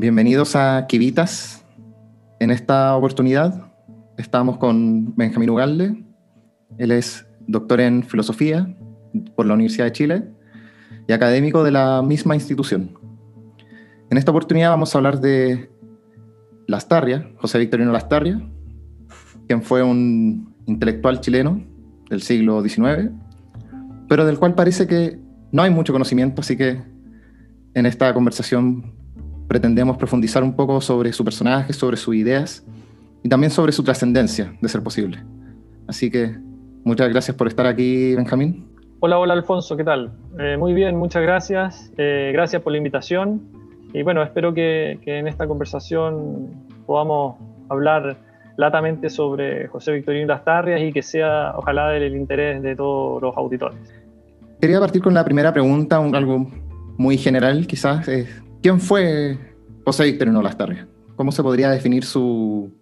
Bienvenidos a Kivitas. En esta oportunidad estamos con Benjamín Ugalde. Él es doctor en filosofía por la Universidad de Chile y académico de la misma institución. En esta oportunidad vamos a hablar de Lastarria, José Victorino Lastarria, quien fue un intelectual chileno del siglo XIX, pero del cual parece que no hay mucho conocimiento, así que en esta conversación pretendemos profundizar un poco sobre su personaje, sobre sus ideas y también sobre su trascendencia, de ser posible. Así que muchas gracias por estar aquí, Benjamín. Hola, hola Alfonso, ¿qué tal? Eh, muy bien, muchas gracias. Eh, gracias por la invitación. Y bueno, espero que, que, en esta conversación podamos hablar latamente sobre José Victorino Lastarrias y que sea, ojalá, del interés de todos los auditores. Quería partir con la primera pregunta, un, algo muy general quizás. ¿Quién fue José Victorino Lastarria? ¿Cómo se podría definir su,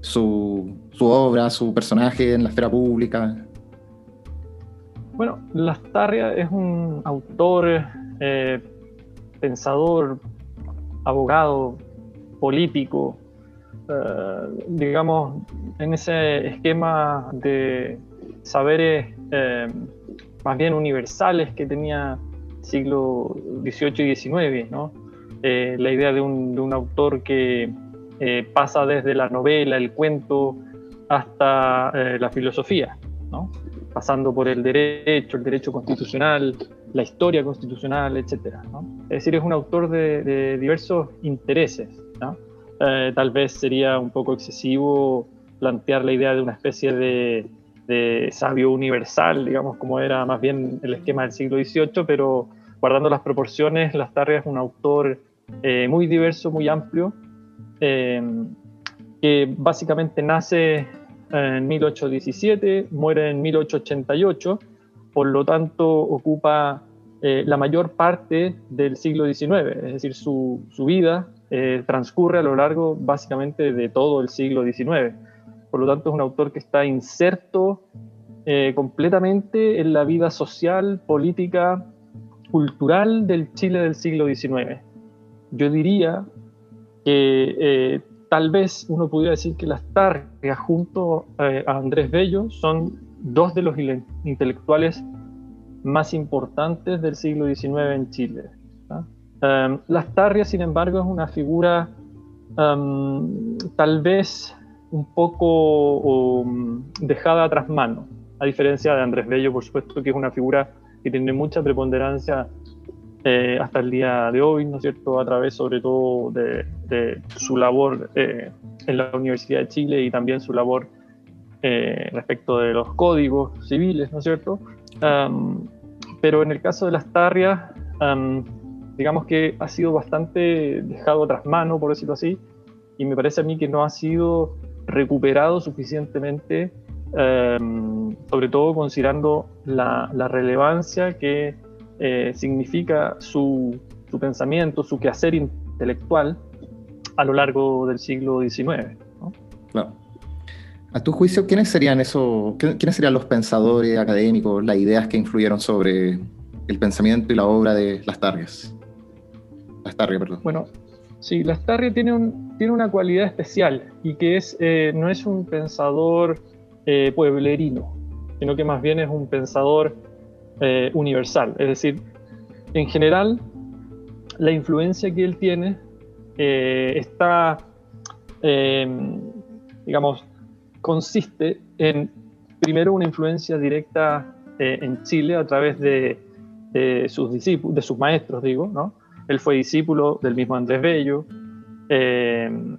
su, obra, su personaje en la esfera pública? Bueno, Lastarria es un autor, eh, pensador, abogado, político, eh, digamos, en ese esquema de saberes eh, más bien universales que tenía siglo XVIII y XIX, ¿no? Eh, la idea de un, autor que eh, pasa desde la novela, el cuento, hasta eh, la filosofía, ¿no? pasando por el derecho, el derecho constitucional, la historia constitucional, etc. ¿no? Es decir, es un autor de, diversos intereses. ¿no? tal vez sería un poco excesivo plantear la idea de una especie de, de sabio universal, digamos, como era más bien el esquema del siglo XVIII, pero guardando las proporciones, Lastarria es un autor eh, muy diverso, muy amplio, eh, que básicamente nace en 1817, muere en 1888, por lo tanto ocupa eh, la mayor parte del siglo XIX, es decir, su, su vida transcurre a lo largo básicamente de todo el siglo XIX. Por lo tanto, es un autor que está inserto completamente en la vida social, política, cultural del Chile del siglo XIX. Yo diría que eh, tal vez uno pudiera decir que las Targas junto eh, a Andrés Bello son dos de los intelectuales más importantes del siglo XIX en Chile. Um, las Tarrias, sin embargo, es una figura um, tal vez un poco dejada tras mano, a diferencia de Andrés Bello, por supuesto, que es una figura que tiene mucha preponderancia eh, hasta el día de hoy, ¿no es cierto?, a través sobre todo de, su labor eh, en la Universidad de Chile y también su labor eh, respecto de los códigos civiles, ¿no es cierto? pero en el caso de las tarrias, digamos que ha sido bastante dejado tras mano, por decirlo así, y me parece a mí que no ha sido recuperado suficientemente Em, sobre todo considerando la, relevancia que eh, significa su, pensamiento, su quehacer intelectual a lo largo del siglo XIX. Claro. A tu juicio, ¿quiénes serían esos, quiénes serían los pensadores académicos, las ideas que influyeron sobre el pensamiento y la obra de Lastarrias? Lastarria, perdón. Bueno, sí, Lastarria tiene, un, tiene una cualidad especial y que es, eh, no es un pensador eh, pueblerino, sino que más bien es un pensador eh, universal. Es decir, en general, la influencia que él tiene eh, está, em, digamos, consiste en, primero, una influencia directa en Chile a través de, sus discípulos, de sus maestros, digo, ¿no? Él fue discípulo del mismo Andrés Bello, em,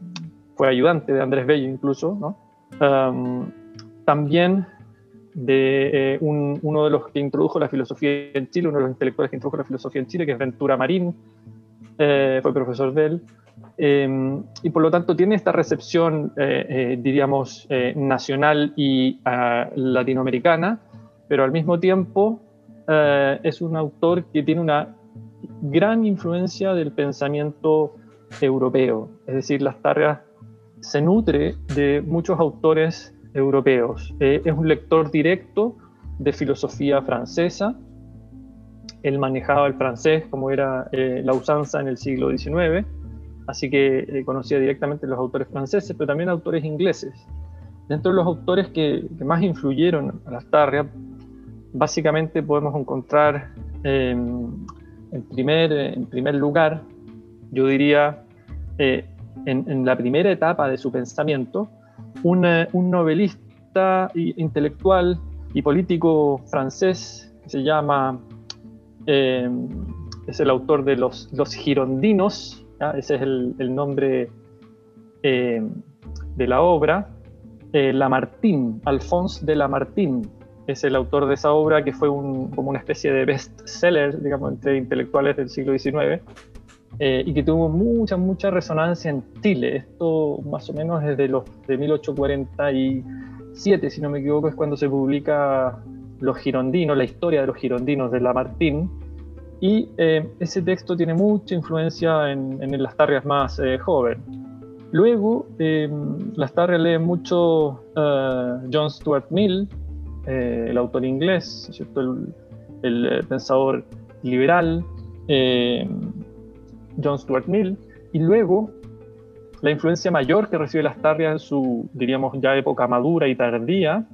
fue ayudante de Andrés Bello incluso, ¿no? Em, también de eh, uno de los que introdujo la filosofía en Chile, uno de los intelectuales que introdujo la filosofía en Chile, que es Ventura Marín, eh, fue profesor de él, em, y por lo tanto tiene esta recepción, eh, diríamos, nacional y ah, latinoamericana, pero al mismo tiempo es un autor que tiene una gran influencia del pensamiento europeo, es decir, las tareas se nutre de muchos autores europeos. Eh, es un lector directo de filosofía francesa. Él manejaba el francés como era eh, la usanza en el siglo XIX. así que conocía directamente los autores franceses, pero también autores ingleses. Dentro de los autores que, más influyeron a Lastarria, básicamente podemos encontrar em, en, primer, en primer lugar, yo diría, eh, en, la primera etapa de su pensamiento, un, novelista intelectual y político francés que se llama, em, es el autor de Los, los Girondinos, ese es el, nombre em, de la obra, eh, Lamartine, Alphonse de Lamartine, es el autor de esa obra que fue como una especie de bestseller, digamos, entre intelectuales del siglo XIX, eh, y que tuvo mucha, mucha resonancia en Chile. Esto más o menos desde los de 1847, si no me equivoco, es cuando se publica Los Girondinos, la historia de los girondinos de Lamartine, y eh, ese texto tiene mucha influencia en, en las tarrias más eh, jóvenes. Luego, eh, Lastarria lee mucho eh, John Stuart Mill, eh, el autor inglés, El, eh, pensador liberal, John Stuart Mill, y luego la influencia mayor que recibe Lastarria en su, diríamos, ya época madura y tardía,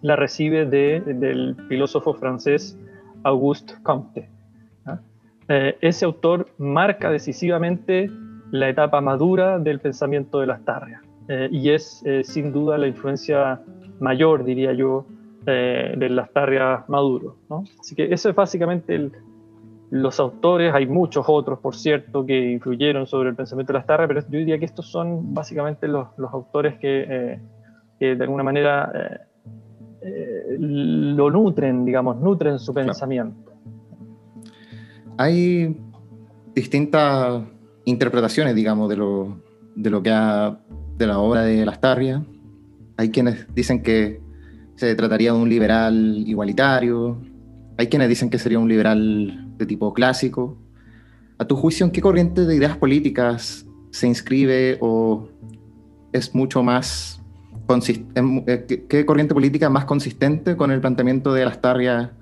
la recibe de, del filósofo francés Auguste Comte. ese autor marca decisivamente la etapa madura del pensamiento de las tarrias. Eh, y es eh, sin duda la influencia mayor, diría yo, eh, de las tarrias maduro. Así que eso es básicamente los autores, hay muchos otros, por cierto, que influyeron sobre el pensamiento de las tarrias, pero yo diría que estos son básicamente los, autores que, de alguna manera lo nutren, digamos, nutren su pensamiento. Hay distintas interpretaciones, digamos, de lo, de lo que ha, de la obra de Lastarria. Hay quienes dicen que se trataría de un liberal igualitario, hay quienes dicen que sería un liberal de tipo clásico. A tu juicio, ¿en qué corriente de ideas políticas se inscribe o es mucho más eh, ¿Qué corriente política más consistente con el planteamiento de Lastarria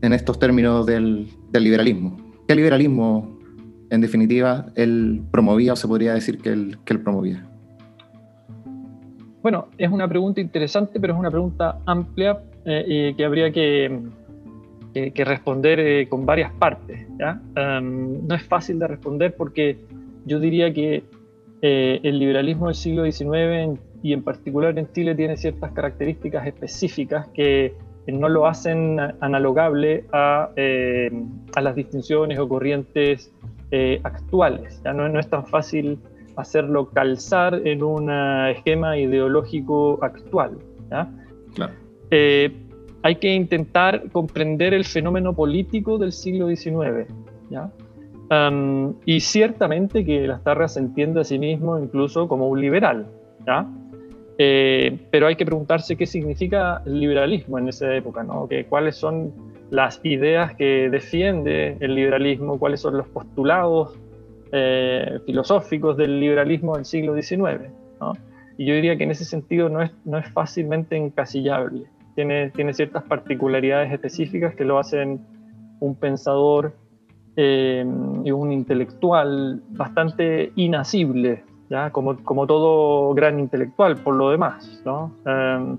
en estos términos del, liberalismo? ¿Qué liberalismo en definitiva, él promovía o se podría decir que él, promovía? Bueno, es una pregunta interesante, pero es una pregunta amplia eh, que habría que, que, responder eh, con varias partes. no es fácil de responder porque yo diría que eh, el liberalismo del siglo XIX y en particular en Chile tiene ciertas características específicas que no lo hacen analogable a, a las distinciones o corrientes eh, actuales. Ya no, no, es tan fácil hacerlo calzar en un esquema ideológico actual. Eh, hay que intentar comprender el fenómeno político del siglo XIX. y ciertamente que Lastarria se entiende a sí mismo incluso como un liberal. Eh, pero hay que preguntarse qué significa el liberalismo en esa época, ¿no? que, cuáles son las ideas que defiende el liberalismo, cuáles son los postulados eh, filosóficos del liberalismo del siglo XIX. Y yo diría que en ese sentido no es fácilmente encasillable. Tiene, tiene ciertas particularidades específicas que lo hacen un pensador eh, y un intelectual bastante inasible, ¿ya? Como, como todo gran intelectual por lo demás. ¿no? Eh,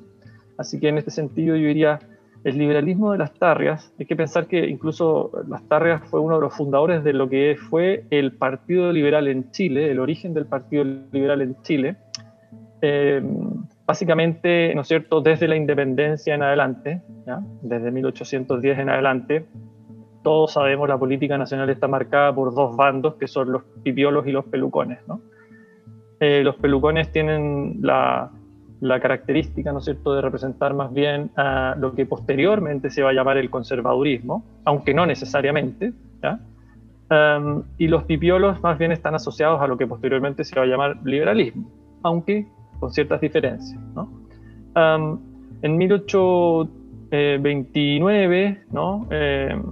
así que en este sentido yo diría el liberalismo de las Tarrias, hay que pensar que incluso las Tarrias fue uno de los fundadores de lo que fue el Partido Liberal en Chile, el origen del Partido Liberal en Chile. Eh, básicamente, ¿no es cierto?, desde la independencia en adelante, desde 1810 en adelante, todos sabemos la política nacional está marcada por dos bandos, que son los pipiolos y los pelucones. Eh, los pelucones tienen la, característica, ¿no es cierto?, de representar más bien a lo que posteriormente se va a llamar el conservadurismo, aunque no necesariamente, um, y los pipiolos más bien están asociados a lo que posteriormente se va a llamar liberalismo, aunque con ciertas diferencias. ¿no? En 1829 ¿no? Em,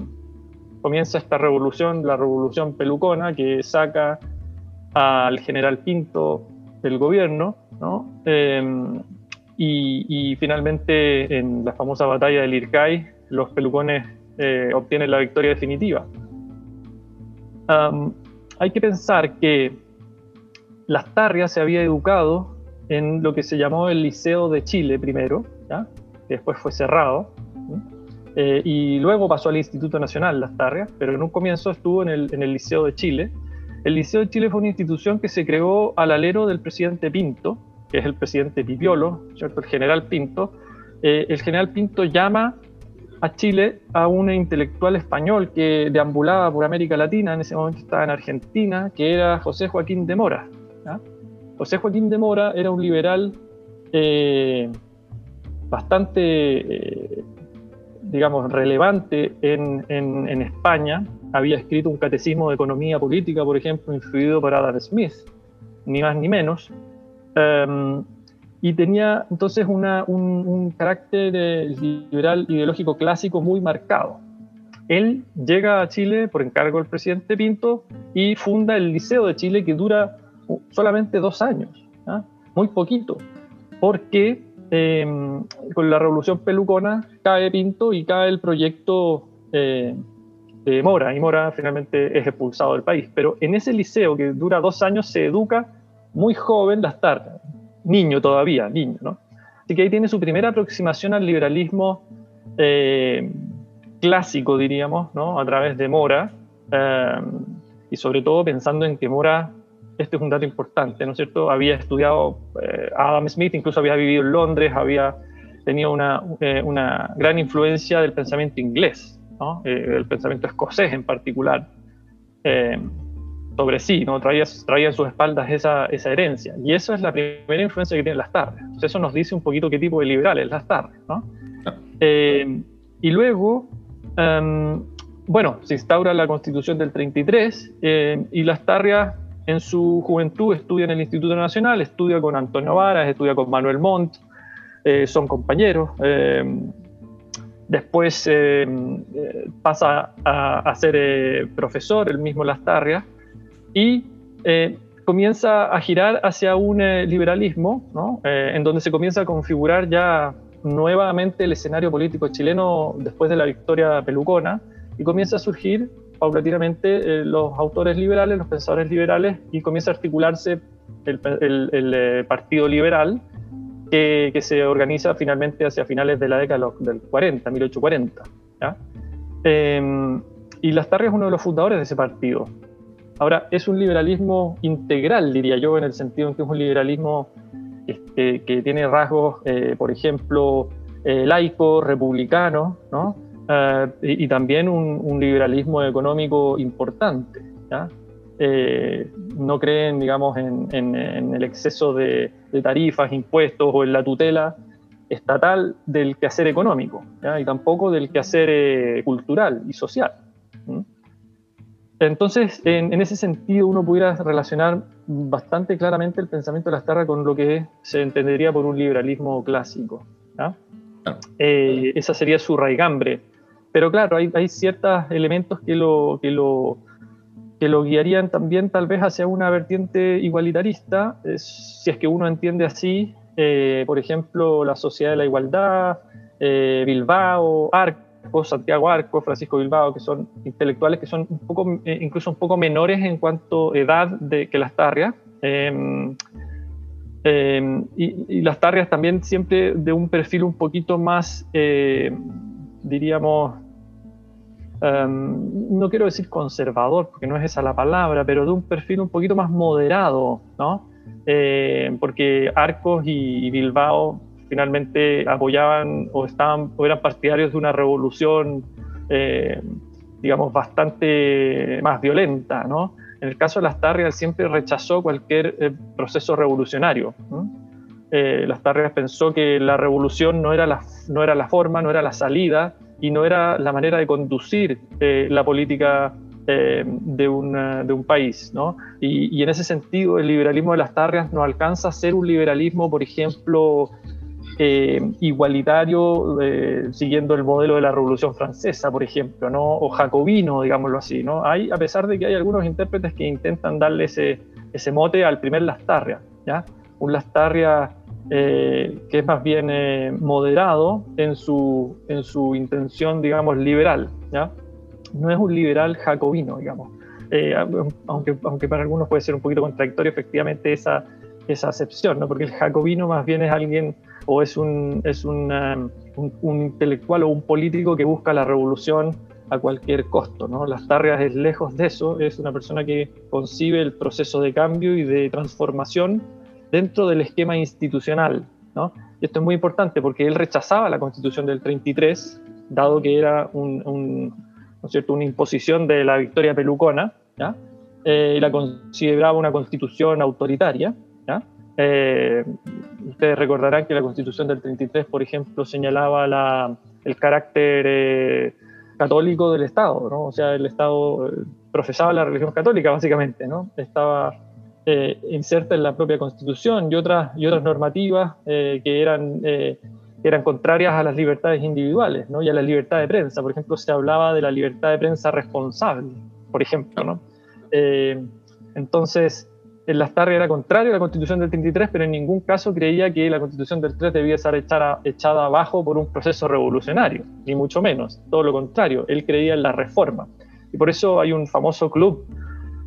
comienza esta revolución, la revolución pelucona, que saca al general Pinto del gobierno, ¿no? Em, y, finalmente en la famosa batalla del Ircay, los pelucones eh, obtienen la victoria definitiva. hay que pensar que Lastarria se había educado en lo que se llamó el Liceo de Chile primero, después fue cerrado, eh, y luego pasó al Instituto Nacional Lastarria, pero en un comienzo estuvo en el, Liceo de Chile. El Liceo de Chile fue una institución que se creó al alero del presidente Pinto, que es el presidente Pipiolo, el general Pinto. Eh, el general Pinto llama a Chile a un intelectual español que deambulaba por América Latina, en ese momento estaba en Argentina, que era José Joaquín de Mora. José Joaquín de Mora era un liberal eh, bastante, eh, digamos, relevante en, España. Había escrito un catecismo de economía política, por ejemplo, influido por Adam Smith, ni más ni menos. Em, y tenía entonces un, carácter eh, liberal ideológico clásico muy marcado. Él llega a Chile por encargo del presidente Pinto y funda el Liceo de Chile que dura solamente dos años, ¿ah? muy poquito, porque em, con la revolución pelucona cae Pinto y cae el proyecto eh, de Mora, y Mora finalmente es expulsado del país. Pero en ese liceo que dura dos años se educa muy joven las tardes, niño todavía, niño, ¿no? Así que ahí tiene su primera aproximación al liberalismo eh, clásico, diríamos, ¿no? A través de Mora, eh, y sobre todo pensando en que Mora, este es un dato importante, ¿no es cierto? Había estudiado eh, Adam Smith, incluso había vivido en Londres, había tenido una, una gran influencia del pensamiento inglés, ¿no? el pensamiento escocés en particular sobre sí, ¿no? traía, traía en sus espaldas esa, esa, herencia. Y eso es la primera influencia que tienen las tardes. eso nos dice un poquito qué tipo de liberales las tardes. ¿no? Eh, y luego, em, bueno, se instaura la constitución del 33 eh, y las tarrias en su juventud estudia en el Instituto Nacional, estudia con Antonio Varas, estudia con Manuel Montt, eh, son compañeros. Después pasa a, a ser profesor, el mismo Lastarria, y eh, comienza a girar hacia un eh, liberalismo, ¿no? Eh, en donde se comienza a configurar ya nuevamente el escenario político chileno después de la victoria pelucona y comienza a surgir paulatinamente los autores liberales, los pensadores liberales y comienza a articularse el, Partido Liberal que, que, se organiza finalmente hacia finales de la década del 40, 1840. ¿ya? y Lastarria es uno de los fundadores de ese partido. Ahora, es un liberalismo integral, diría yo, en el sentido en que es un liberalismo este, que tiene rasgos, eh, por ejemplo, eh, laico, republicano, ¿no? Eh, y, también un, liberalismo económico importante. no creen, digamos, en, el exceso de, tarifas, impuestos o en la tutela estatal del quehacer económico, y tampoco del quehacer cultural y social. Entonces, en, ese sentido, uno pudiera relacionar bastante claramente el pensamiento de Lastarra con lo que se entendería por un liberalismo clásico. Eh, esa sería su raigambre. Pero claro, hay, ciertos elementos que lo, que, lo, que lo guiarían también tal vez hacia una vertiente igualitarista, si es que uno entiende así, eh, por ejemplo, la sociedad de la igualdad, eh, Bilbao, Arco, Santiago Arco, Francisco Bilbao, que son intelectuales que son un poco, eh, incluso un poco menores en cuanto a edad de, que las tarrias. Em, em, y, las tarrias también siempre de un perfil un poquito más, eh, diríamos, em, no quiero decir conservador, porque no es esa la palabra, pero de un perfil un poquito más moderado, ¿no? porque Arcos y Bilbao finalmente apoyaban o estaban o eran partidarios de una revolución, eh, digamos, bastante más violenta, ¿no? En el caso de las Tarrias siempre rechazó cualquier eh, proceso revolucionario. Eh, las Tarrias pensó que la revolución no era la, no era la forma, no era la salida y no era la manera de conducir la política de, una, de, un país. ¿no? Y, y, en ese sentido, el liberalismo de las Tarrias no alcanza a ser un liberalismo, por ejemplo, eh, igualitario eh, siguiendo el modelo de la Revolución Francesa, por ejemplo, ¿no? o jacobino, digámoslo así. ¿no? Hay, a pesar de que hay algunos intérpretes que intentan darle ese, ese mote al primer Lastarria, ¿ya? un Lastarria eh, que es más bien moderado en su, en su intención, digamos, liberal. ¿ya? No es un liberal jacobino, digamos. eh, aunque, aunque para algunos puede ser un poquito contradictorio efectivamente esa, esa acepción, ¿no? porque el jacobino más bien es alguien o es, un, es un, un, intelectual o un político que busca la revolución a cualquier costo. ¿no? Las Tarrias es lejos de eso, es una persona que concibe el proceso de cambio y de transformación dentro del esquema institucional. ¿no? Y esto es muy importante porque él rechazaba la constitución del 33, dado que era un, ¿no cierto? una imposición de la victoria pelucona, ¿ya? Eh, y la consideraba una constitución autoritaria. ¿ya? Eh, ustedes recordarán que la constitución del 33, por ejemplo, señalaba la, el carácter eh, católico del Estado, ¿no? o sea, el Estado profesaba la religión católica, básicamente, ¿no? estaba inserta en la propia constitución y otras, y otras normativas que eran eran contrarias a las libertades individuales ¿no? y a la libertad de prensa. Por ejemplo, se hablaba de la libertad de prensa responsable, por ejemplo. ¿no? Eh, entonces, en las tardes era contrario a la constitución del 33, pero en ningún caso creía que la constitución del 3 debía ser echada, echada abajo por un proceso revolucionario, ni mucho menos. Todo lo contrario, él creía en la reforma. Y por eso hay un famoso club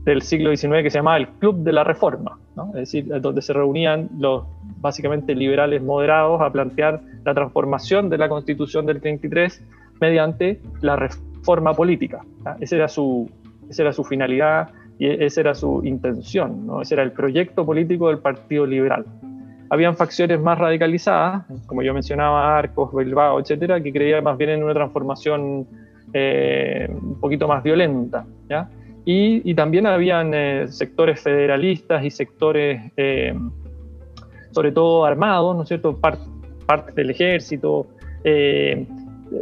del siglo XIX que se llamaba el Club de la Reforma, ¿no? es decir, donde se reunían los básicamente liberales moderados a plantear la transformación de la constitución del 33 mediante la reforma política. Esa, era su, esa era su finalidad y esa era su intención, ¿no? ese era el proyecto político del Partido Liberal. Habían facciones más radicalizadas, como yo mencionaba, Arcos, Bilbao, etcétera, que creían más bien en una transformación eh, un poquito más violenta. ¿ya? Y, también habían eh, sectores federalistas y sectores, eh, sobre todo armados, ¿no es cierto?, parte del ejército, eh,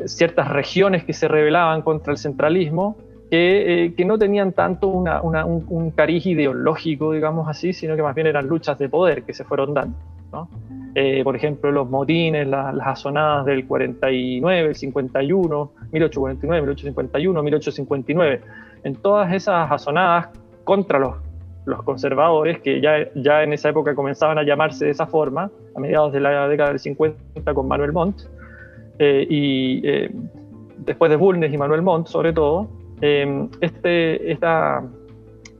ciertas regiones que se rebelaban contra el centralismo, que, no tenían tanto un, cariz ideológico, digamos así, sino que más bien eran luchas de poder que se fueron dando. por ejemplo, los motines, las asonadas del 49, el 51, 1849, 1851, 1859 en todas esas azonadas contra los, los conservadores, que ya, ya en esa época comenzaban a llamarse de esa forma, a mediados de la década del 50 con Manuel Montt, eh, y eh, después de Bulnes y Manuel Montt sobre todo, eh, este, esta,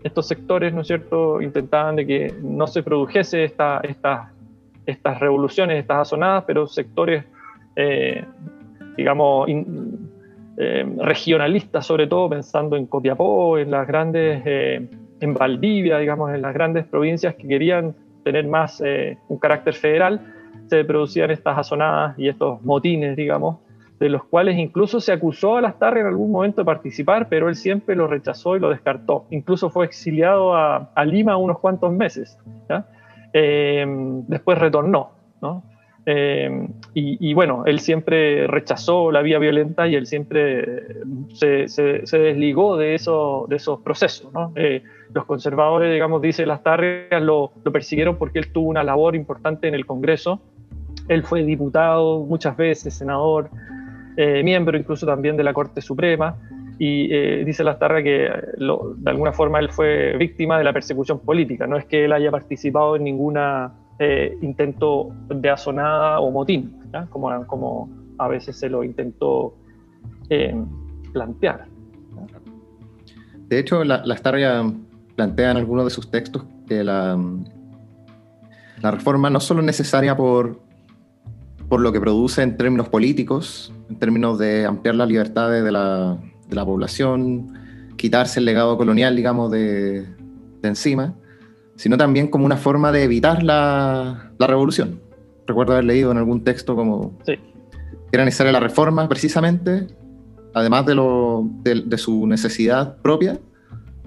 estos sectores, ¿no es cierto?, intentaban de que no se produjese esta, esta, estas revoluciones, estas azonadas, pero sectores, digamos, eh, regionalistas, sobre todo pensando en Copiapó, en las grandes, eh, en Valdivia, digamos, en las grandes provincias que querían tener más eh, un carácter federal, se producían estas azonadas y estos motines, digamos, de los cuales incluso se acusó a Lastarria en algún momento de participar, pero él siempre lo rechazó y lo descartó. Incluso fue exiliado a, Lima unos cuantos meses. después retornó. Eh, y, bueno, él siempre rechazó la vía violenta y él siempre se, se, desligó de, eso, de esos procesos. ¿no? Eh, los conservadores, digamos, dice las tardes, lo, lo, persiguieron porque él tuvo una labor importante en el Congreso. Él fue diputado muchas veces, senador, eh, miembro incluso también de la Corte Suprema. Y dice Lastarria que de alguna forma él fue víctima de la persecución política. No es que él haya participado en ninguna eh, intento de asonada o motín, como, a veces se lo intentó eh, plantear. De hecho, la, la plantea en algunos de sus textos que la, reforma no solo es necesaria por, lo que produce en términos políticos, en términos de ampliar las libertades de la, población, quitarse el legado colonial, digamos, de encima, sino también como una forma de evitar la, la revolución. Recuerdo haber leído en algún texto como que era necesaria la reforma precisamente, además de, lo, de, su necesidad propia,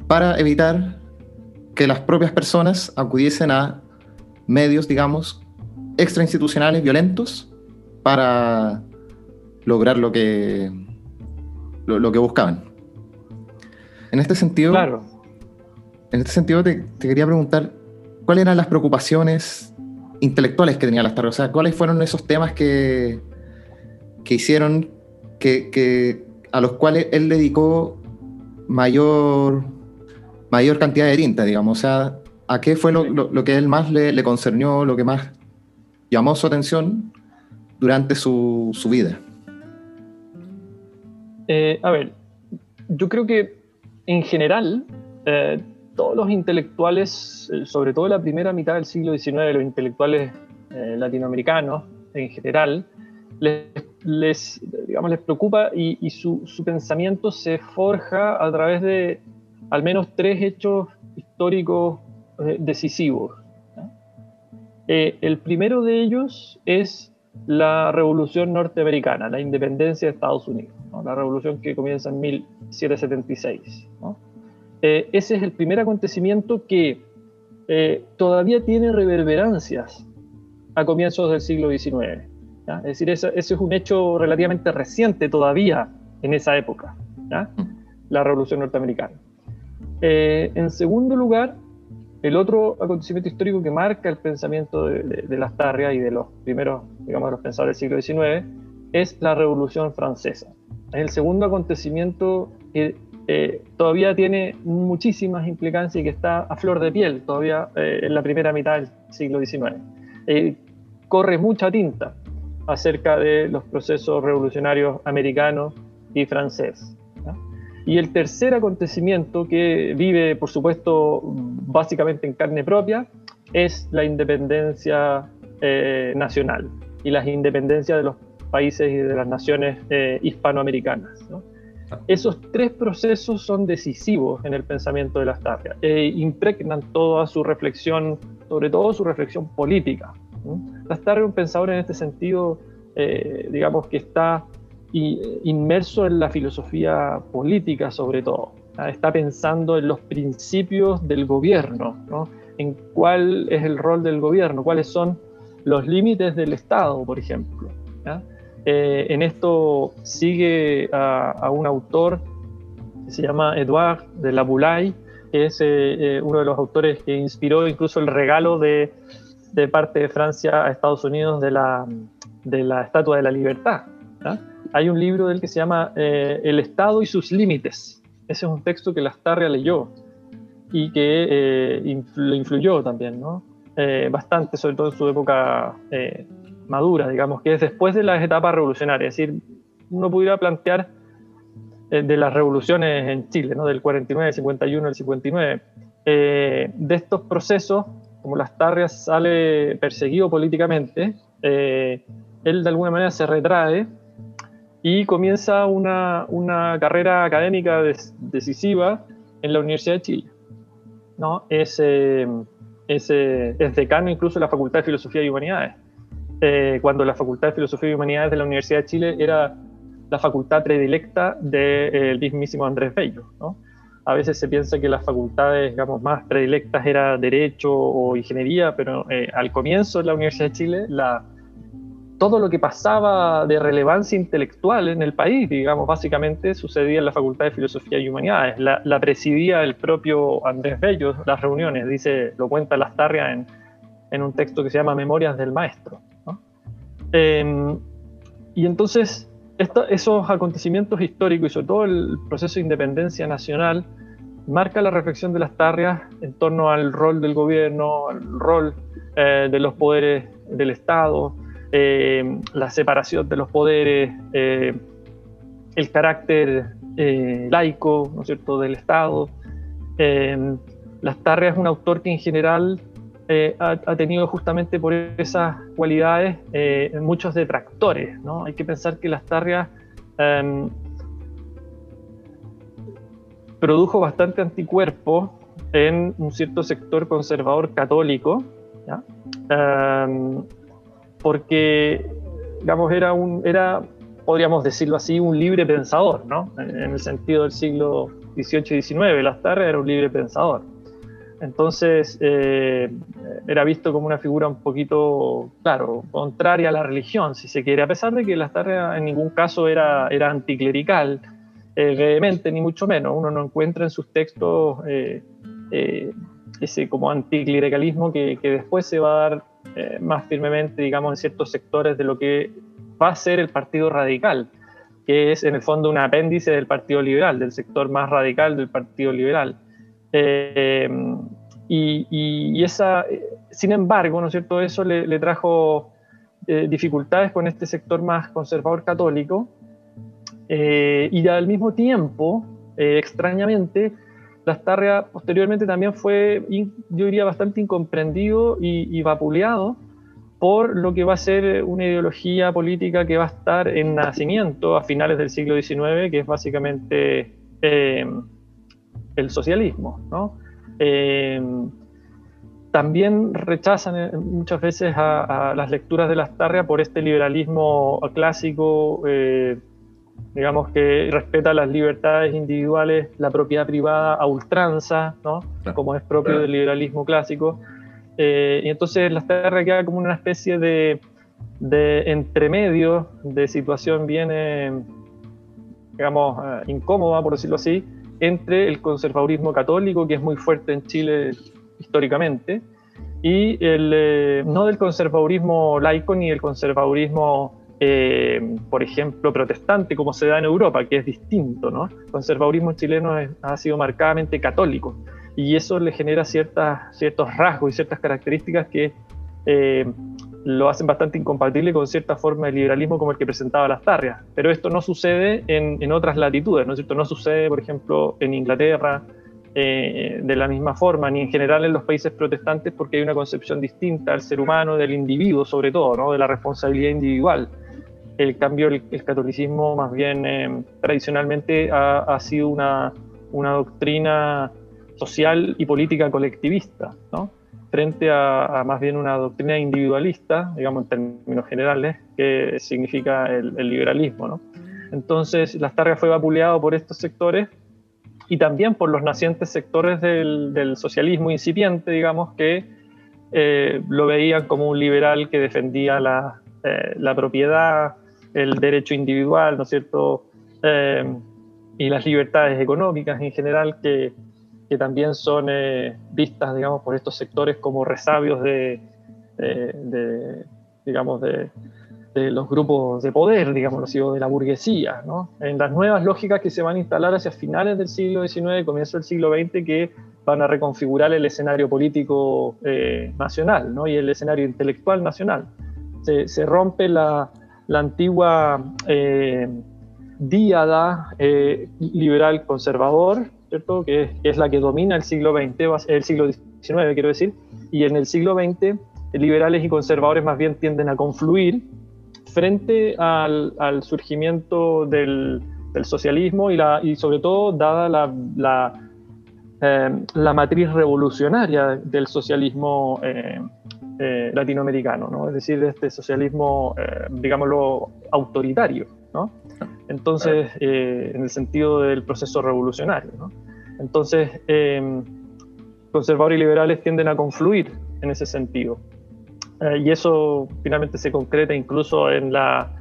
para evitar que las propias personas acudiesen a medios, digamos, extrainstitucionales violentos para lograr lo que, lo, que buscaban. En este sentido, claro en este sentido te, quería preguntar, ¿cuáles eran las preocupaciones intelectuales que tenía las tardes? O sea, ¿cuáles fueron esos temas que, que hicieron que, a los cuales él dedicó mayor, mayor cantidad de tinta, digamos? O sea, ¿a qué fue lo, que él más le, concernió, lo que más llamó su atención durante su, vida? Eh, a ver, yo creo que en general todos los intelectuales, sobre todo la primera mitad del siglo XIX, los intelectuales latinoamericanos en general, les, digamos, les preocupa y, su, pensamiento se forja a través de al menos tres hechos históricos eh, decisivos. Eh, el primero de ellos es la Revolución Norteamericana, la independencia de Estados Unidos, la revolución que comienza en 1776. Eh, ese es el primer acontecimiento que todavía tiene reverberancias a comienzos del siglo XIX. Es decir, ese, es un hecho relativamente reciente todavía en esa época, la Revolución Norteamericana. Eh, en segundo lugar, el otro acontecimiento histórico que marca el pensamiento de, de, las Tarrias y de los primeros, digamos, los pensadores del siglo XIX es la Revolución Francesa. Es el segundo acontecimiento que eh, todavía tiene muchísimas implicancias y que está a flor de piel todavía eh, en la primera mitad del siglo XIX. corre mucha tinta acerca de los procesos revolucionarios americanos y franceses. Y el tercer acontecimiento que vive, por supuesto, básicamente en carne propia, es la independencia eh, nacional y las independencias de los países y de las naciones eh, hispanoamericanas. Esos tres procesos son decisivos en el pensamiento de las Tarrias e impregnan toda su reflexión, sobre todo su reflexión política. Lastarria es un pensador en este sentido, eh, digamos, que está inmerso en la filosofía política sobre todo. Está pensando en los principios del gobierno, en cuál es el rol del gobierno, cuáles son los límites del Estado, por ejemplo. Eh, en esto sigue a, un autor que se llama Edouard de la Boulaye, que es eh, uno de los autores que inspiró incluso el regalo de parte de Francia a Estados Unidos de la, Estatua de la Libertad. Hay un libro del que se llama eh, El Estado y sus límites. Ese es un texto que Lastarria leyó y que eh, influyó también, ¿no? Eh, bastante, sobre todo en su época madura, digamos, que es después de las etapas revolucionarias. Es decir, uno pudiera plantear de las revoluciones en Chile, ¿no? del 49, del 51, del 59, de estos procesos como las Tarrias sale perseguido políticamente, eh, él de alguna manera se retrae y comienza una, carrera académica decisiva en la Universidad de Chile. ¿no? Es, eh, eh, es, decano incluso de la Facultad de Filosofía y Humanidades, cuando la Facultad de Filosofía y Humanidades de la Universidad de Chile era la facultad predilecta del mismísimo Andrés Bello. ¿no? a veces se piensa que las facultades digamos, más predilectas era Derecho o Ingeniería, pero eh, al comienzo de la Universidad de Chile, la, todo lo que pasaba de relevancia intelectual en el país, digamos, básicamente sucedía en la Facultad de Filosofía y Humanidades. La, presidía el propio Andrés Bello, las reuniones, dice, lo cuenta Lastarria en, en un texto que se llama Memorias del Maestro. Em, y entonces esos acontecimientos históricos y sobre todo el proceso de independencia nacional marca la reflexión de las tarrias en torno al rol del gobierno, al rol eh, de los poderes del Estado, eh, la separación de los poderes, eh, el carácter laico ¿no es cierto? del Estado. las tarrias es un autor que en general ha, tenido justamente por esas cualidades muchos detractores. ¿no? Hay que pensar que las tarrias em, produjo bastante anticuerpo en un cierto sector conservador católico, em, porque, digamos, era, un, era, podríamos decirlo así, un libre pensador, ¿no? En el sentido del siglo XVIII y XIX, Lastarria era un libre pensador. Entonces, eh, era visto como una figura un poquito, claro, contraria a la religión, si se quiere, a pesar de que Lastarria en ningún caso era, era anticlerical, eh, vehemente, ni mucho menos. Uno no encuentra en sus textos eh, eh, ese como anticlericalismo que, que, después se va a dar más firmemente, digamos, en ciertos sectores de lo que va a ser el Partido Radical, que es en el fondo un apéndice del Partido Liberal, del sector más radical del Partido Liberal. Y, y, esa, sin embargo, ¿no es cierto? Eso le, le trajo dificultades con este sector más conservador católico, eh, y al mismo tiempo, eh, extrañamente, Lastarria posteriormente también fue, yo diría, bastante incomprendido y, vapuleado por lo que va a ser una ideología política que va a estar en nacimiento a finales del siglo XIX, que es básicamente eh, el socialismo. Eh, también rechazan eh, muchas veces a, las lecturas de Lastarria por este liberalismo clásico digamos que respeta las libertades individuales, la propiedad privada a ultranza, ¿no? como es propio del liberalismo clásico. Eh, y entonces la Terra queda como una especie de, de entremedio, de situación bien, eh, digamos, eh, incómoda, por decirlo así, entre el conservadurismo católico, que es muy fuerte en Chile históricamente, y el, no del conservadurismo laico ni el conservadurismo eh, por ejemplo, protestante, como se da en Europa, que es distinto, ¿no? El conservadurismo chileno ha sido marcadamente católico y eso le genera ciertas, ciertos rasgos y ciertas características que eh, lo hacen bastante incompatible con cierta forma de liberalismo como el que presentaba las tarrias. Pero esto no sucede en, en otras latitudes, ¿no es cierto? No sucede, por ejemplo, en Inglaterra, eh, de la misma forma, ni en general en los países protestantes, porque hay una concepción distinta del ser humano, del individuo sobre todo, ¿no? de la responsabilidad individual el cambio, el, catolicismo más bien eh, tradicionalmente ha, sido una, doctrina social y política colectivista, ¿no? Frente a, más bien una doctrina individualista, digamos en términos generales, que significa el, liberalismo. ¿no? Entonces, Lastarga fue vapuleado por estos sectores y también por los nacientes sectores del, socialismo incipiente, digamos, que eh, lo veían como un liberal que defendía la, eh, la propiedad, el derecho individual, ¿no es cierto? Eh, y las libertades económicas en general que, que también son eh, vistas, digamos, por estos sectores como resabios de, de, digamos, de, los grupos de poder, digamos de la burguesía, ¿no? En las nuevas lógicas que se van a instalar hacia finales del siglo XIX, comienzo del siglo XX, que van a reconfigurar el escenario político eh, nacional, ¿no? Y el escenario intelectual nacional. Se, rompe la, la antigua eh, díada eh, liberal conservador, ¿cierto? Que, es la que domina el siglo XX, el siglo XIX quiero decir, y en el siglo XX liberales y conservadores más bien tienden a confluir frente al, surgimiento del, socialismo y, la, y sobre todo dada la, la, eh, la matriz revolucionaria del socialismo eh, latinoamericano, ¿no? es decir, este socialismo, eh, digámoslo, autoritario, ¿no? Entonces, eh, en el sentido del proceso revolucionario. ¿no? Entonces, em, conservadores y liberales tienden a confluir en ese sentido. y eso finalmente se concreta incluso en la,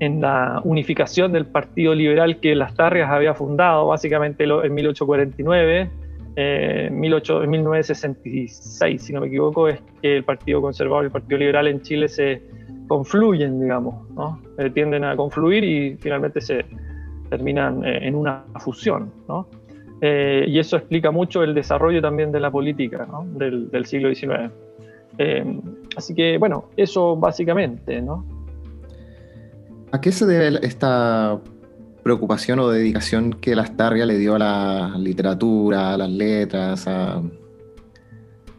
en la unificación del Partido Liberal que Las Tarrias había fundado, básicamente en 1849 eh, en 1966, si no me equivoco, es que el Partido Conservador y el Partido Liberal en Chile se confluyen, digamos, ¿no? Eh, tienden a confluir y finalmente se terminan eh, en una fusión. ¿no? y eso explica mucho el desarrollo también de la política del, siglo XIX. así que, bueno, eso básicamente. ¿no? ¿A qué se debe esta preocupación o dedicación que la Astarria le dio a la literatura, a las letras, a,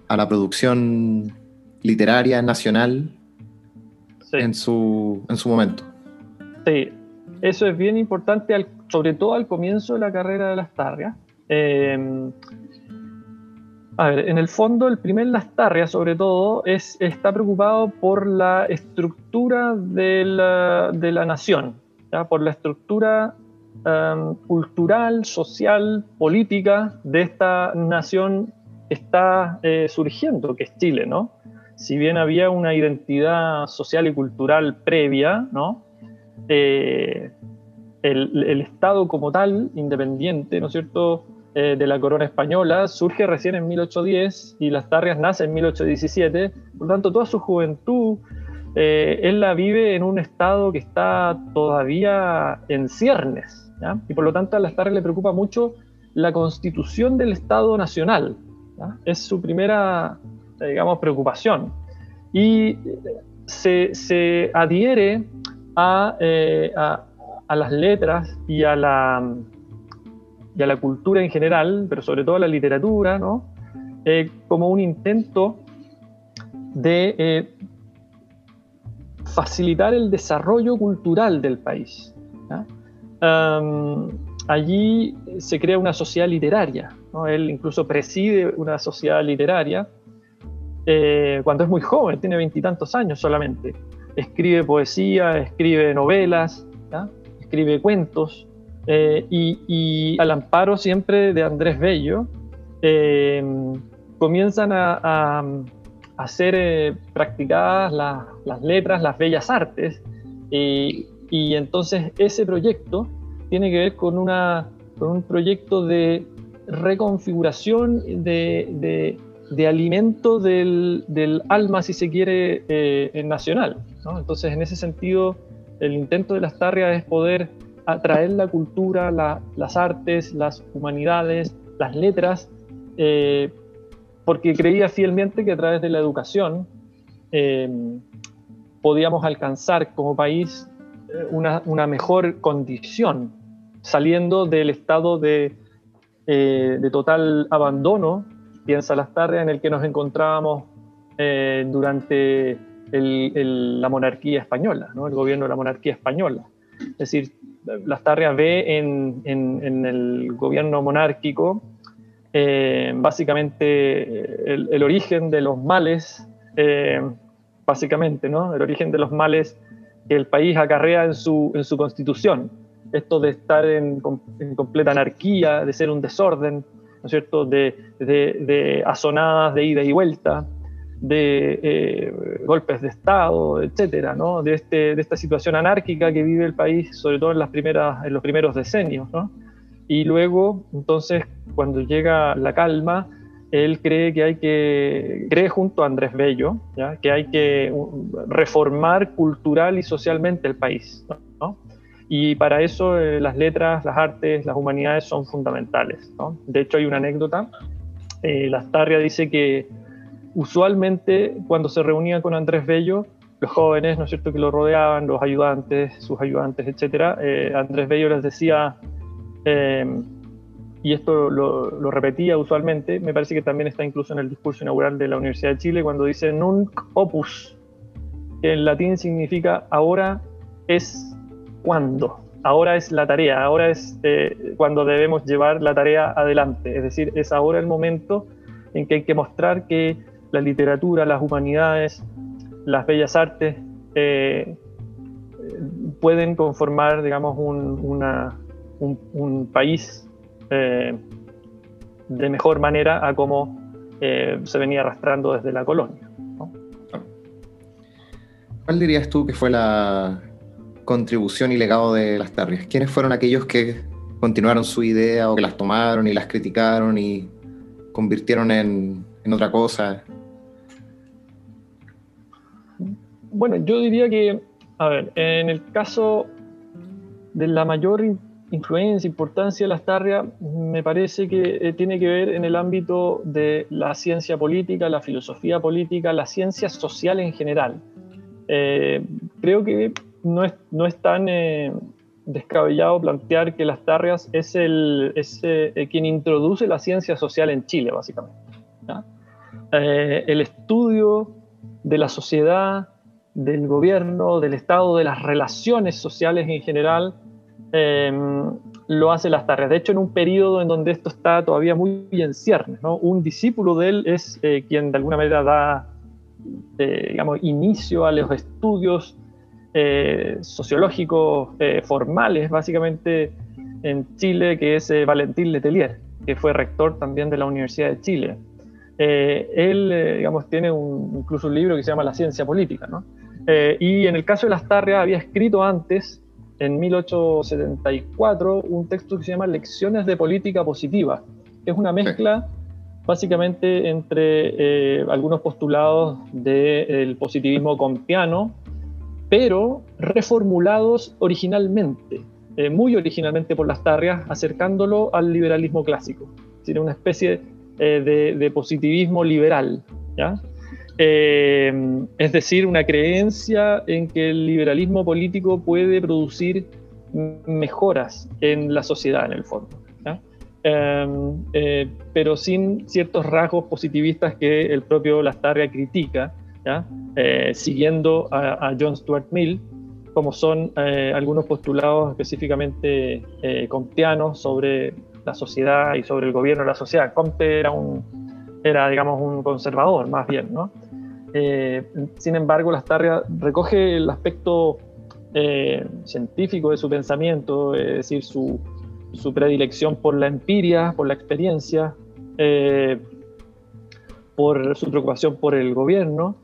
la producción literaria nacional en, su, en su momento. Sí, eso es bien importante, sobre todo al comienzo de la carrera de la Astarria. Em, a ver, en el fondo, el primer Lastarria, sobre todo, es, está preocupado por la estructura de la, de la nación por la estructura em, cultural, social, política de esta nación que está eh, surgiendo, que es Chile, ¿no? Si bien había una identidad social y cultural previa, ¿no? Eh, el, Estado como tal, independiente, ¿no es cierto?, eh, de la corona española, surge recién en 1810 y las Tarrias nace en 1817, por lo tanto toda su juventud, eh, él la vive en un estado que está todavía en ciernes, y por lo tanto a Lastarria le preocupa mucho la constitución del Estado Nacional. Es su primera, digamos, preocupación. Y se, adhiere eh, a, a, las letras y a la, y a la cultura en general, pero sobre todo a la literatura, ¿no? Eh, como un intento de eh, facilitar el desarrollo cultural del país. allí se crea una sociedad literaria, él incluso preside una sociedad literaria eh, cuando es muy joven, tiene veintitantos años solamente. Escribe poesía, escribe novelas, escribe cuentos, eh, y, al amparo siempre de Andrés Bello, eh, comienzan a, a, ser practicadas las letras, las bellas artes, y entonces ese proyecto tiene que ver con, una, con un proyecto de reconfiguración de, de, alimento del, alma, si se quiere, eh, nacional. Entonces, en ese sentido, el intento de las tarrias es poder atraer la cultura, las artes, las humanidades, las letras, eh, porque creía fielmente que a través de la educación eh, podíamos alcanzar como país una, una mejor condición, saliendo del estado de eh, de total abandono, piensa las tardes, en el que nos encontrábamos eh, durante la monarquía española, ¿no? el gobierno de la monarquía española. Es decir, las tardes ve en, el gobierno monárquico eh, básicamente el, origen de los males, básicamente, ¿no? el origen de los males que el país acarrea en su, en su constitución esto de estar en, completa anarquía, de ser un desorden, ¿no es cierto?, de, de, asonadas de ida y vuelta, de eh, golpes de Estado, etcétera, ¿no? de, este, de esta situación anárquica que vive el país, sobre todo en, las primeras, en los primeros decenios. ¿no? Y luego, entonces, cuando llega la calma, él cree que hay que, cree junto a Andrés Bello, ¿ya? que hay que reformar cultural y socialmente el país. ¿no? Y para eso eh, las letras, las artes, las humanidades son fundamentales. De hecho, hay una anécdota. Eh, Lastarria dice que usualmente cuando se reunía con Andrés Bello, los jóvenes, ¿no es cierto?, que lo rodeaban, los ayudantes, sus ayudantes, etcétera, eh, Andrés Bello les decía, em, y esto lo, lo, repetía usualmente, me parece que también está incluso en el discurso inaugural de la Universidad de Chile, cuando dice nunc opus, que en latín significa ahora es cuándo. Ahora es la tarea, ahora es eh, cuando debemos llevar la tarea adelante. Es decir, es ahora el momento en que hay que mostrar que la literatura, las humanidades, las bellas artes eh, pueden conformar, digamos, un, país eh, de mejor manera a como se venía arrastrando desde la colonia. ¿Cuál dirías tú que fue la, contribución y legado de las tarrias? ¿Quiénes fueron aquellos que continuaron su idea o que las tomaron y las criticaron y convirtieron en, otra cosa? Bueno, yo diría que, a ver, en el caso de la mayor influencia, importancia de las tarrias, me parece que eh, tiene que ver en el ámbito de la ciencia política, la filosofía política, la ciencia social en general. Eh, creo que no es, no es tan eh, descabellado plantear que las Tarrias es, el, eh, quien introduce la ciencia social en Chile, básicamente. Eh, el estudio de la sociedad, del gobierno, del Estado, de las relaciones sociales en general, lo hace las Tarrias. De hecho, en un periodo en donde esto está todavía muy en ciernes, un discípulo de él es quien de alguna manera da digamos, inicio a los estudios eh, sociológicos eh, formales, básicamente en Chile, que es eh, Valentín Letelier, que fue rector también de la Universidad de Chile. él, digamos, tiene un, incluso un libro que se llama La ciencia política, ¿no? y en el caso de las Tarrias había escrito antes, en 1874, un texto que se llama Lecciones de Política Positiva, que es una mezcla básicamente entre algunos postulados del positivismo compiano pero reformulados originalmente, eh, muy originalmente por las tarrias, acercándolo al liberalismo clásico. Tiene una especie eh, de, positivismo liberal, eh, es decir, una creencia en que el liberalismo político puede producir mejoras en la sociedad, en el fondo. em, pero sin ciertos rasgos positivistas que el propio Lastarria critica, siguiendo a, John Stuart Mill, como son algunos postulados específicamente comteanos sobre la sociedad y sobre el gobierno de la sociedad. Comte era un, era, digamos, un conservador, más bien, ¿no? Eh, sin embargo, Lastarria recoge el aspecto eh, científico de su pensamiento, es decir, su, su, predilección por la empiria, por la experiencia, eh, por su preocupación por el gobierno,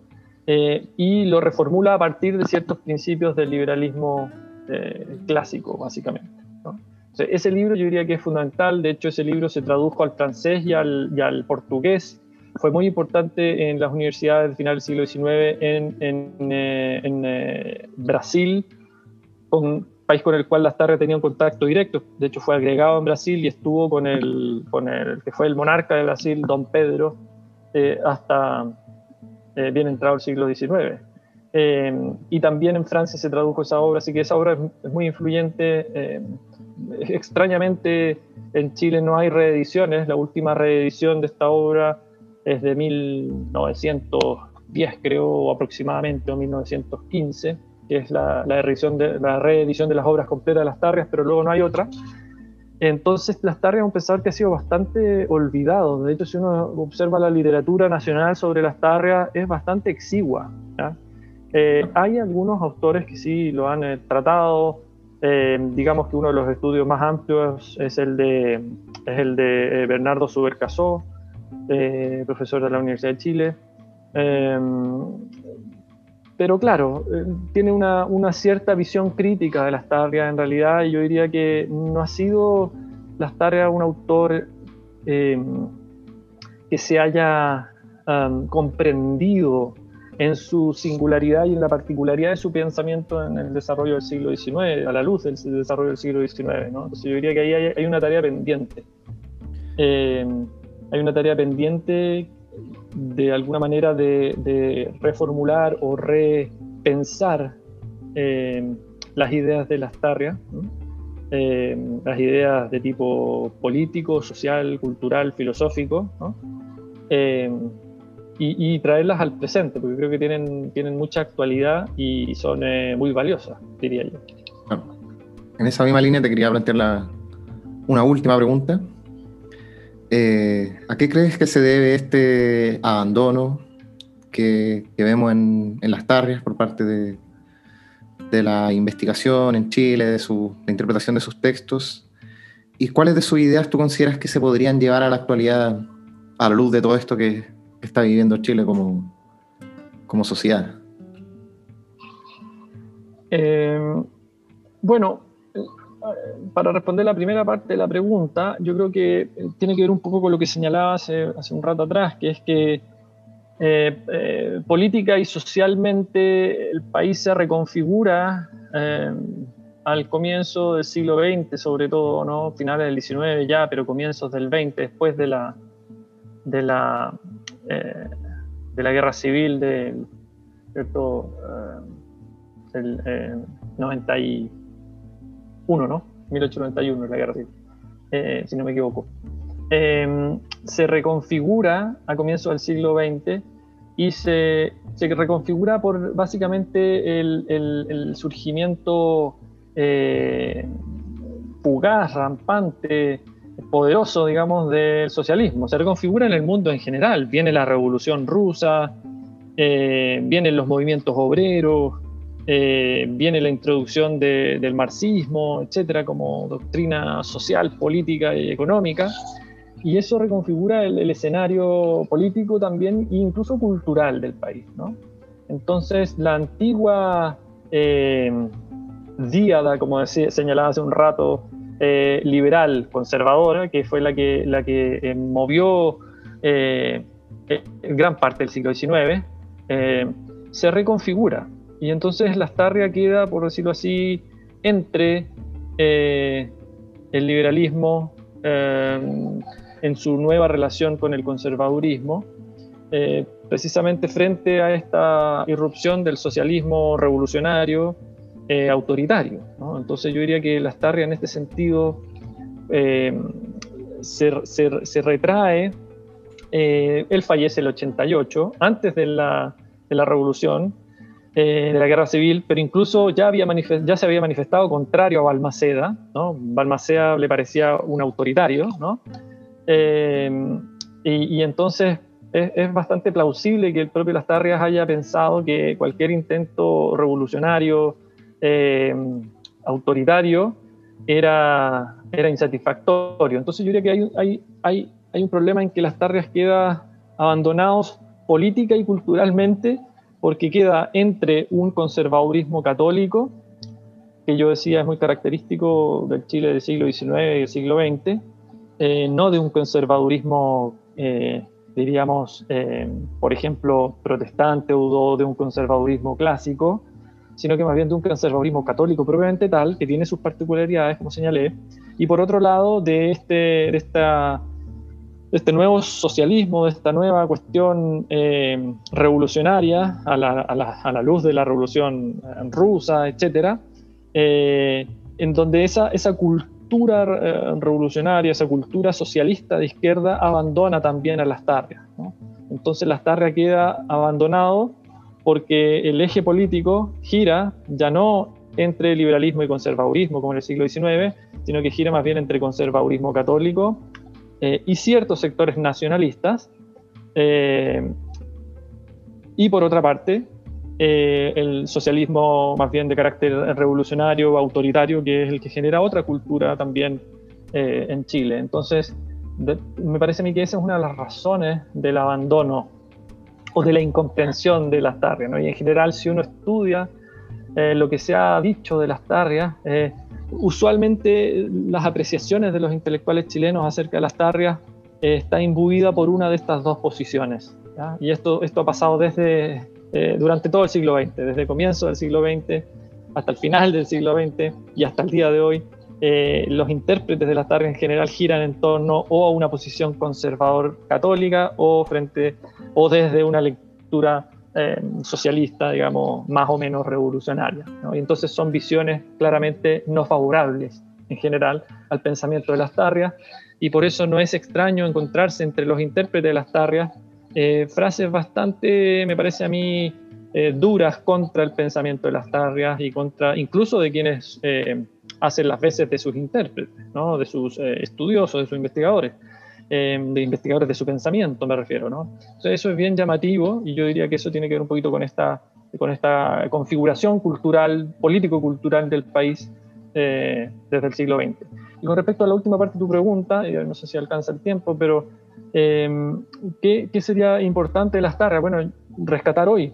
y lo reformula a partir de ciertos principios del liberalismo clásico, básicamente. ese libro yo diría que es fundamental, de hecho ese libro se tradujo al francés y al, y al portugués fue muy importante en las universidades del final del siglo XIX en, en, eh, eh, Brasil, un país con el cual Lastarria tenía un contacto directo. De hecho, fue agregado en Brasil y estuvo con el, con el que fue el monarca de Brasil, Don Pedro, eh, hasta bien entrado el siglo XIX. y también en Francia se tradujo esa obra, así que esa obra es, muy influyente. extrañamente, en Chile no hay reediciones. La última reedición de esta obra es de 1910 creo aproximadamente o 1915 que es la, reedición de, la reedición de las obras completas de las Tarrias pero luego no hay otra entonces las Tarrias es un pensador que ha sido bastante olvidado. De hecho si uno observa la literatura nacional sobre las Tarrias es bastante exigua eh, hay algunos autores que sí lo han eh, tratado. Eh, digamos que uno de los estudios más amplios es el de, es el de Bernardo Subercasó, eh, profesor de la Universidad de Chile. Pero claro, eh, tiene una, cierta visión crítica de las tareas en realidad, y yo diría que no ha sido las tareas un autor em, que se haya em, comprendido en su singularidad y en la particularidad de su pensamiento en el desarrollo del siglo XIX, a la luz del desarrollo del siglo XIX. Entonces yo diría que ahí hay, hay una tarea pendiente hay una tarea pendiente de alguna manera de, reformular o repensar eh, las ideas de las tarrias, eh, las ideas de tipo político, social, cultural, filosófico, eh, y, traerlas al presente, porque creo que tienen, tienen mucha actualidad y son muy valiosas, diría yo. En esa misma línea te quería plantear una última pregunta, eh, ¿A qué crees que se debe este abandono que, vemos en, las tarrias por parte de, la investigación en Chile, de su, la interpretación de sus textos? ¿Y cuáles de sus ideas tú consideras que se podrían llevar a la actualidad a la luz de todo esto que, está viviendo Chile como, como sociedad? Eh, bueno, para responder la primera parte de la pregunta, yo creo que eh, tiene que ver un poco con lo que señalaba hace, hace un rato atrás, que es que eh, eh, política y socialmente el país se reconfigura al comienzo del siglo XX, sobre todo, ¿no? finales del XIX ya, pero comienzos del XX, después de la, de la, de la guerra civil del, del 91 1, ¿no? 1891 la guerra civil, eh, si no me equivoco. Em, se reconfigura a comienzos del siglo XX y se, se reconfigura por básicamente el, el, surgimiento eh, fugaz, rampante, poderoso, digamos, del socialismo. Se reconfigura en el mundo en general. Viene la revolución rusa, eh, vienen los movimientos obreros, eh, viene la introducción del marxismo, etcétera, como doctrina social, política y económica, y eso reconfigura el, escenario político también e incluso cultural del país. Entonces, la antigua eh, díada, como decía, señalaba hace un rato, eh, liberal, conservadora, que fue la que movió gran parte del siglo XIX, se reconfigura y entonces la queda, por decirlo así, entre eh, el liberalismo eh, en su nueva relación con el conservadurismo, eh, precisamente frente a esta irrupción del socialismo revolucionario autoritario. Entonces yo diría que la Lastarria en este sentido se, retrae, él fallece el 88, antes de la, de la revolución, de la guerra civil, pero incluso ya, se había manifestado contrario a Balmaceda, ¿no? Balmaceda le parecía un autoritario, ¿no? y, entonces es, bastante plausible que el propio Lastarrias haya pensado que cualquier intento revolucionario, eh, autoritario, era, era insatisfactorio. Entonces yo diría que hay un problema en que Lastarrias queda abandonados política y culturalmente porque queda entre un conservadurismo católico, que yo decía es muy característico del Chile del siglo XIX y del siglo XX, eh, no de un conservadurismo eh, diríamos, eh, por ejemplo, protestante o de un conservadurismo clásico, sino que más bien de un conservadurismo católico propiamente tal, que tiene sus particularidades, como señalé, y por otro lado, de este, de esta, este nuevo socialismo, de esta nueva cuestión eh, revolucionaria a la, a, la, luz de la revolución rusa, etc., eh, en donde esa, esa cultura eh, revolucionaria, esa cultura socialista de izquierda abandona también a las tarrias. Entonces las tarrias queda abandonado porque el eje político gira ya no entre liberalismo y conservadurismo como en el siglo XIX, sino que gira más bien entre conservadurismo católico eh, y ciertos sectores nacionalistas. Eh, y por otra parte, eh, el socialismo más bien de carácter revolucionario, autoritario, que es el que genera otra cultura también eh, en Chile. Entonces, me parece a mí que esa es una de las razones del abandono o de la incomprensión de las tarrias. ¿no? Y en general, si uno estudia eh, lo que se ha dicho de las tarrias, usualmente las apreciaciones de los intelectuales chilenos acerca de las tarrias está imbuida por una de estas dos posiciones. Y esto, esto ha pasado desde eh, durante todo el siglo XX, desde el comienzo del siglo XX hasta el final del siglo XX y hasta el día de hoy, eh, los intérpretes de la tarde en general giran en torno o a una posición conservador católica o frente o desde una lectura eh, socialista, digamos, más o menos revolucionaria. Y entonces son visiones claramente no favorables en general al pensamiento de las tarrias y por eso no es extraño encontrarse entre los intérpretes de las tarrias eh, frases bastante, me parece a mí, eh, duras contra el pensamiento de las tarrias y contra incluso de quienes hacen las veces de sus intérpretes, ¿no? de sus estudiosos, de sus investigadores, de investigadores de su pensamiento me refiero. ¿no? eso es bien llamativo y yo diría que eso tiene que ver un poquito con esta, con esta configuración cultural, político-cultural del país desde el siglo XX. Y con respecto a la última parte de tu pregunta, no sé si alcanza el tiempo, pero Em, ¿qué, sería importante de las tarrias? Bueno, rescatar hoy.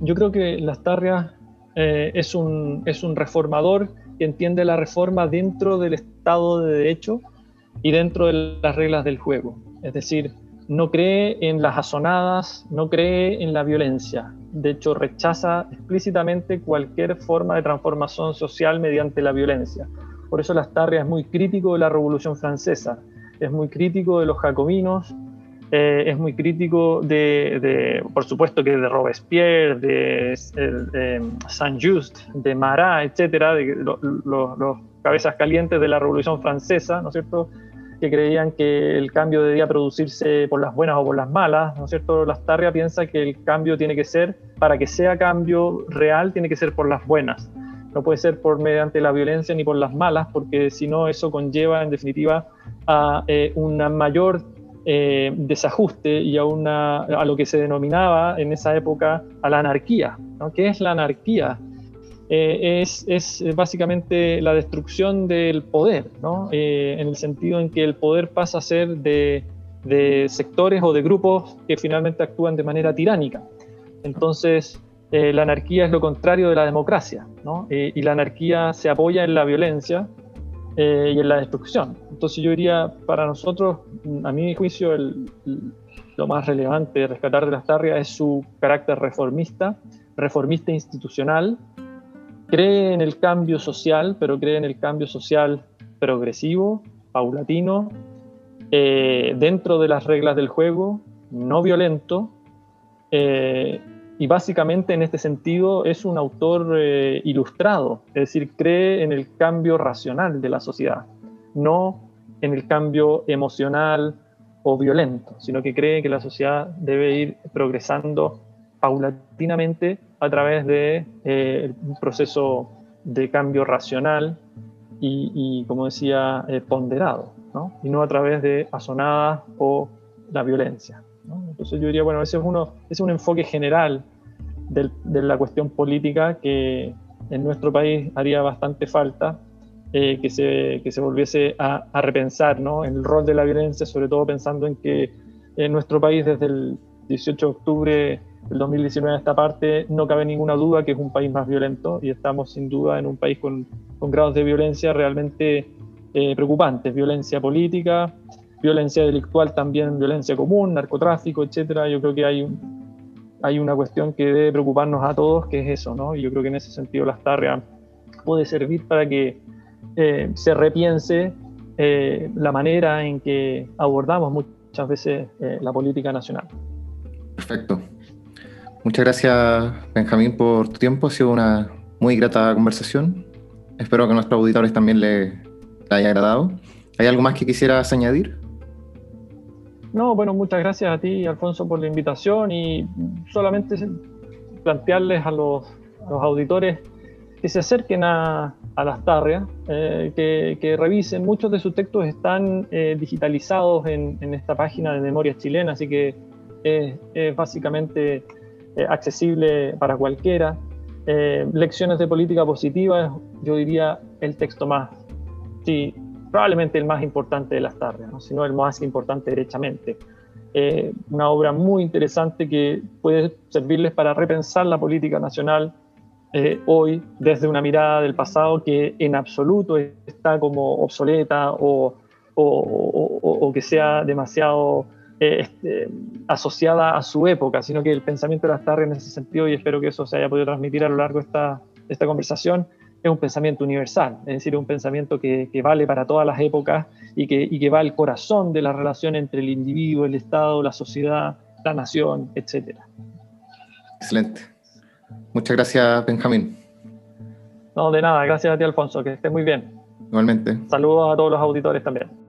Yo creo que las tarrias eh, es, un, es un reformador que entiende la reforma dentro del Estado de Derecho y dentro de las reglas del juego. Es decir, no cree en las azonadas, no cree en la violencia. De hecho, rechaza explícitamente cualquier forma de transformación social mediante la violencia. Por eso las tarrias es muy crítico de la Revolución Francesa es muy crítico de los jacobinos, eh, es muy crítico de, por supuesto que de Robespierre, de, Saint-Just, de Marat, etcétera, de los cabezas calientes de la Revolución Francesa, ¿no es cierto?, que creían que el cambio debía producirse por las buenas o por las malas, ¿no es cierto? Lastarria piensa que el cambio tiene que ser, para que sea cambio real, tiene que ser por las buenas. No puede ser por mediante la violencia ni por las malas, porque si no eso conlleva en definitiva a eh, un mayor eh, desajuste y a, una, a lo que se denominaba en esa época a la anarquía. ¿no? ¿Qué es la anarquía? Eh, es, es, básicamente la destrucción del poder, ¿no? en el sentido en que el poder pasa a ser de, de sectores o de grupos que finalmente actúan de manera tiránica. Entonces, eh, la anarquía es lo contrario de la democracia, ¿no? Eh, y la anarquía se apoya en la violencia eh, y en la destrucción. Entonces yo diría, para nosotros, a mi juicio, lo más relevante de rescatar de las tarrias es su carácter reformista, reformista institucional, cree en el cambio social, pero cree en el cambio social progresivo, paulatino, dentro de las reglas del juego, no violento, y básicamente en este sentido es un autor eh, ilustrado, es decir, cree en el cambio racional de la sociedad, no en el cambio emocional o violento, sino que cree que la sociedad debe ir progresando paulatinamente a través de eh, un proceso de cambio racional y, como decía, eh, ponderado, ¿no? y no a través de asonadas o la violencia. Entonces yo diría, bueno, ese es, uno, es un enfoque general de la cuestión política que en nuestro país haría bastante falta eh, que, se, que, se, volviese a, a repensar ¿no? el rol de la violencia, sobre todo pensando en que en nuestro país desde el 18 de octubre del 2019 a esta parte no cabe ninguna duda que es un país más violento y estamos sin duda en un país con, con grados de violencia realmente eh, preocupantes, violencia política, violencia delictual también, violencia común, narcotráfico, etcétera. Yo creo que hay hay una cuestión que debe preocuparnos a todos, que es eso, ¿no? Y yo creo que en ese sentido la Astarria puede servir para que eh, se repiense eh, la manera en que abordamos muchas veces eh, la política nacional. Perfecto. Muchas gracias, Benjamín, por tu tiempo. Ha sido una muy grata conversación. Espero que a nuestros auditores también les haya agradado. ¿Hay algo más que quisieras añadir? No, bueno, muchas gracias a ti, Alfonso, por la invitación y solamente plantearles a los, auditores que se acerquen a, las tarrias, eh, que, revisen. Muchos de sus textos están eh, digitalizados en, esta página de Memorias Chilenas, así que es, básicamente eh, accesible para cualquiera. lecciones de política positiva, yo diría el texto más, sí, probablemente el más importante de las tardes, ¿no? si no el más importante derechamente. Eh, una obra muy interesante que puede servirles para repensar la política nacional eh, hoy desde una mirada del pasado que en absoluto está como obsoleta o, o, que sea demasiado eh, este, asociada a su época, sino que el pensamiento de las tardes en ese sentido, y espero que eso se haya podido transmitir a lo largo de esta, de esta conversación, es un pensamiento universal, es decir, un pensamiento que, vale para todas las épocas y que, y que va al corazón de la relación entre el individuo, el Estado, la sociedad, la nación, etc. Excelente. Muchas gracias, Benjamín. No, de nada, gracias a ti, Alfonso, que estés muy bien. Igualmente. Saludos a todos los auditores también.